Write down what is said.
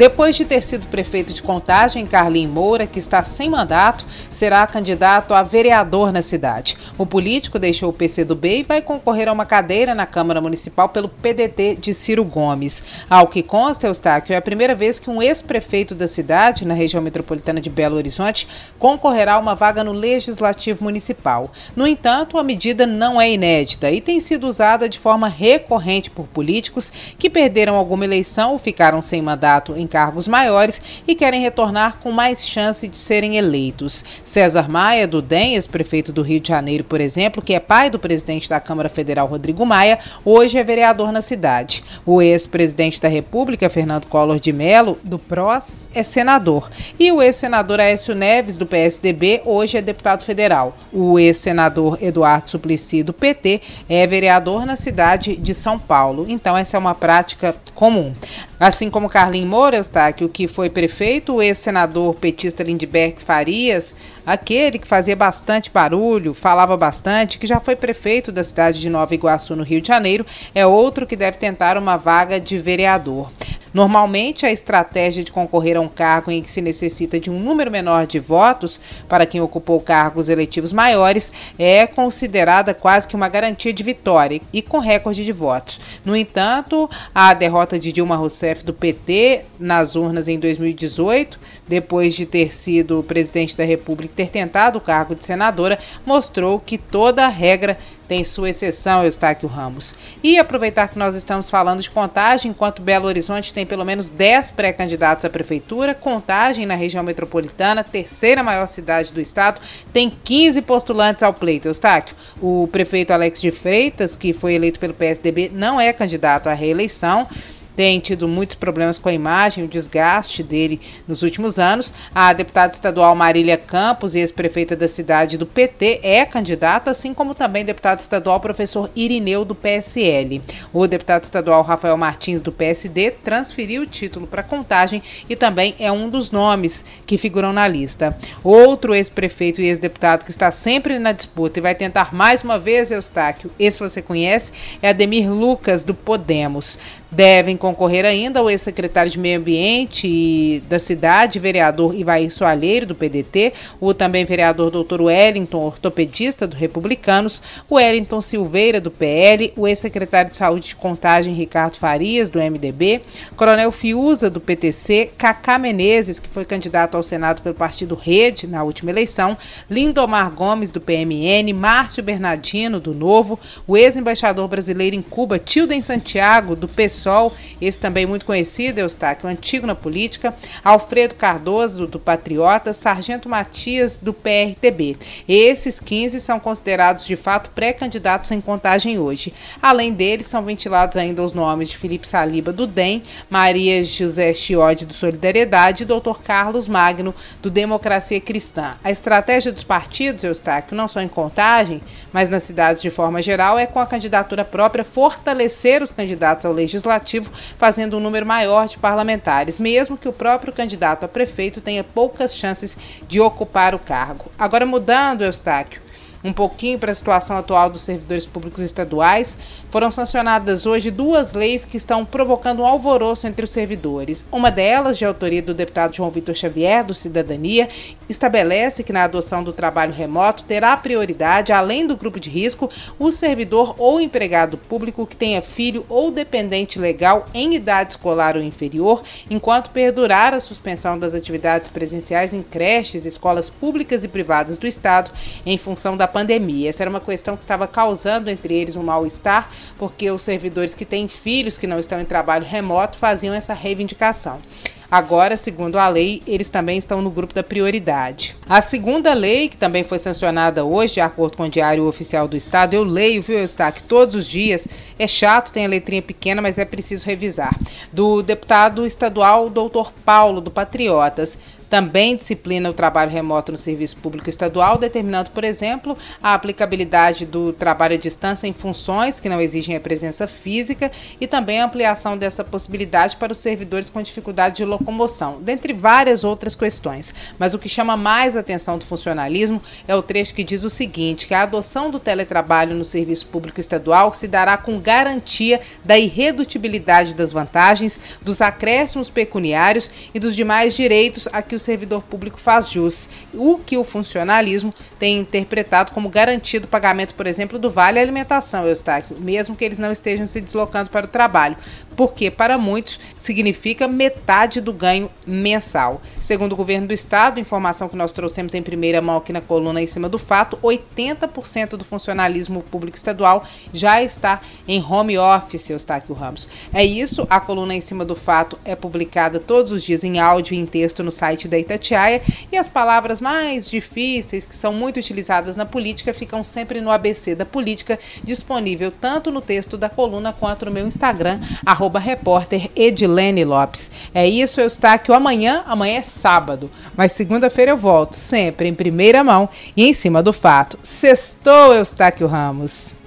Depois de ter sido prefeito de Contagem, Carlinhos Moura, que está sem mandato, será candidato a vereador na cidade. O político deixou o PCdoB e vai concorrer a uma cadeira na Câmara Municipal pelo PDT de Ciro Gomes. Ao que consta, Eustáquio, é a primeira vez que um ex-prefeito da cidade, na região metropolitana de Belo Horizonte, concorrerá a uma vaga no Legislativo Municipal. No entanto, a medida não é inédita e tem sido usada de forma recorrente por políticos que perderam alguma eleição ou ficaram sem mandato em cargos maiores e querem retornar com mais chance de serem eleitos. César Maia, do DEM, ex-prefeito do Rio de Janeiro, por exemplo, que é pai do presidente da Câmara Federal, Rodrigo Maia, hoje é vereador na cidade. O ex-presidente da República, Fernando Collor de Mello, do PROS, é senador. E o ex-senador Aécio Neves, do PSDB, hoje é deputado federal. O ex-senador Eduardo Suplicy, do PT, é vereador na cidade de São Paulo. Então, essa é uma prática comum. Assim como Carlinhos Moura, Eustáquio, que foi prefeito, o ex-senador petista Lindbergh Farias, aquele que fazia bastante barulho, falava bastante, que já foi prefeito da cidade de Nova Iguaçu, no Rio de Janeiro, é outro que deve tentar uma vaga de vereador. Normalmente, a estratégia de concorrer a um cargo em que se necessita de um número menor de votos para quem ocupou cargos eletivos maiores é considerada quase que uma garantia de vitória e com recorde de votos. No entanto, a derrota de Dilma Rousseff do PT nas urnas em 2018, depois de ter sido presidente da República e ter tentado o cargo de senadora, mostrou que toda a regra tem sua exceção, Eustáquio Ramos. E aproveitar que nós estamos falando de contagem, enquanto Belo Horizonte tem pelo menos 10 pré-candidatos à prefeitura, contagem na região metropolitana, terceira maior cidade do estado, tem 15 postulantes ao pleito, Eustáquio. O prefeito Alex de Freitas, que foi eleito pelo PSDB, não é candidato à reeleição tem tido muitos problemas com a imagem, o desgaste dele nos últimos anos. A deputada estadual Marília Campos, ex-prefeita da cidade do PT, é candidata, assim como também deputado estadual professor Irineu do PSL. O deputado estadual Rafael Martins do PSD transferiu o título para contagem e também é um dos nomes que figuram na lista. Outro ex-prefeito e ex-deputado que está sempre na disputa e vai tentar mais uma vez, Eustáquio, esse você conhece, é Ademir Lucas do Podemos. Devem concorrer ainda o ex-secretário de Meio Ambiente da cidade, vereador Ivaí Soalheiro, do PDT, o também vereador doutor Wellington, ortopedista do Republicanos, o Wellington Silveira, do PL, o ex-secretário de Saúde de Contagem, Ricardo Farias, do MDB, Coronel Fiuza, do PTC, Cacá Menezes, que foi candidato ao Senado pelo partido Rede na última eleição, Lindomar Gomes, do PMN, Márcio Bernardino, do Novo, o ex-embaixador brasileiro em Cuba, Tilden Santiago, do PSOL, PSOL, esse também muito conhecido, Eustáquio, antigo na política, Alfredo Cardoso, do Patriota, Sargento Matias, do PRTB. Esses 15 são considerados de fato pré-candidatos em contagem hoje. Além deles, são ventilados ainda os nomes de Felipe Saliba, do DEM, Maria José Chiode, do Solidariedade e Dr. Carlos Magno, do Democracia Cristã. A estratégia dos partidos, Eustáquio, não só em contagem, mas nas cidades de forma geral, é com a candidatura própria fortalecer os candidatos ao legislativo legislativo, fazendo um número maior de parlamentares, mesmo que o próprio candidato a prefeito tenha poucas chances de ocupar o cargo. Agora, mudando, Eustáquio, um pouquinho para a situação atual dos servidores públicos estaduais, foram sancionadas hoje duas leis que estão provocando um alvoroço entre os servidores. Uma delas, de autoria do deputado João Vitor Xavier, do Cidadania, estabelece que na adoção do trabalho remoto terá prioridade, além do grupo de risco, o servidor ou empregado público que tenha filho ou dependente legal em idade escolar ou inferior, enquanto perdurar a suspensão das atividades presenciais em creches, escolas públicas e privadas do Estado, em função da pandemia. Essa era uma questão que estava causando entre eles um mal-estar, porque os servidores que têm filhos que não estão em trabalho remoto faziam essa reivindicação. Agora, segundo a lei, eles também estão no grupo da prioridade. A segunda lei, que também foi sancionada hoje, de acordo com o Diário Oficial do Estado, eu leio, viu, Eustáquio, todos os dias. É chato, tem a letrinha pequena, mas é preciso revisar. Do deputado estadual, doutor Paulo, do Patriotas também disciplina o trabalho remoto no serviço público estadual, determinando, por exemplo, a aplicabilidade do trabalho à distância em funções que não exigem a presença física e também a ampliação dessa possibilidade para os servidores com dificuldade de locomoção, dentre várias outras questões. Mas o que chama mais atenção do funcionalismo é o trecho que diz o seguinte: que a adoção do teletrabalho no serviço público estadual se dará com garantia da irredutibilidade das vantagens, dos acréscimos pecuniários e dos demais direitos a que o servidor público faz jus, o que o funcionalismo tem interpretado como garantido o pagamento, por exemplo, do vale alimentação, Eustáquio, mesmo que eles não estejam se deslocando para o trabalho, porque para muitos significa metade do ganho mensal. Segundo o governo do estado, informação que nós trouxemos em primeira mão aqui na coluna em cima do fato, 80% do funcionalismo público estadual já está em home office, Eustáquio Ramos. É isso, a coluna em cima do fato é publicada todos os dias em áudio e em texto no site da Itatiaia e as palavras mais difíceis, que são muito utilizadas na política, ficam sempre no ABC da política, disponível tanto no texto da coluna quanto no meu Instagram, arroba repórter Edilene Lopes. É isso, Eustáquio. Amanhã, amanhã é sábado, mas segunda-feira eu volto, sempre em primeira mão e em cima do fato. Sextou, Eustáquio Ramos.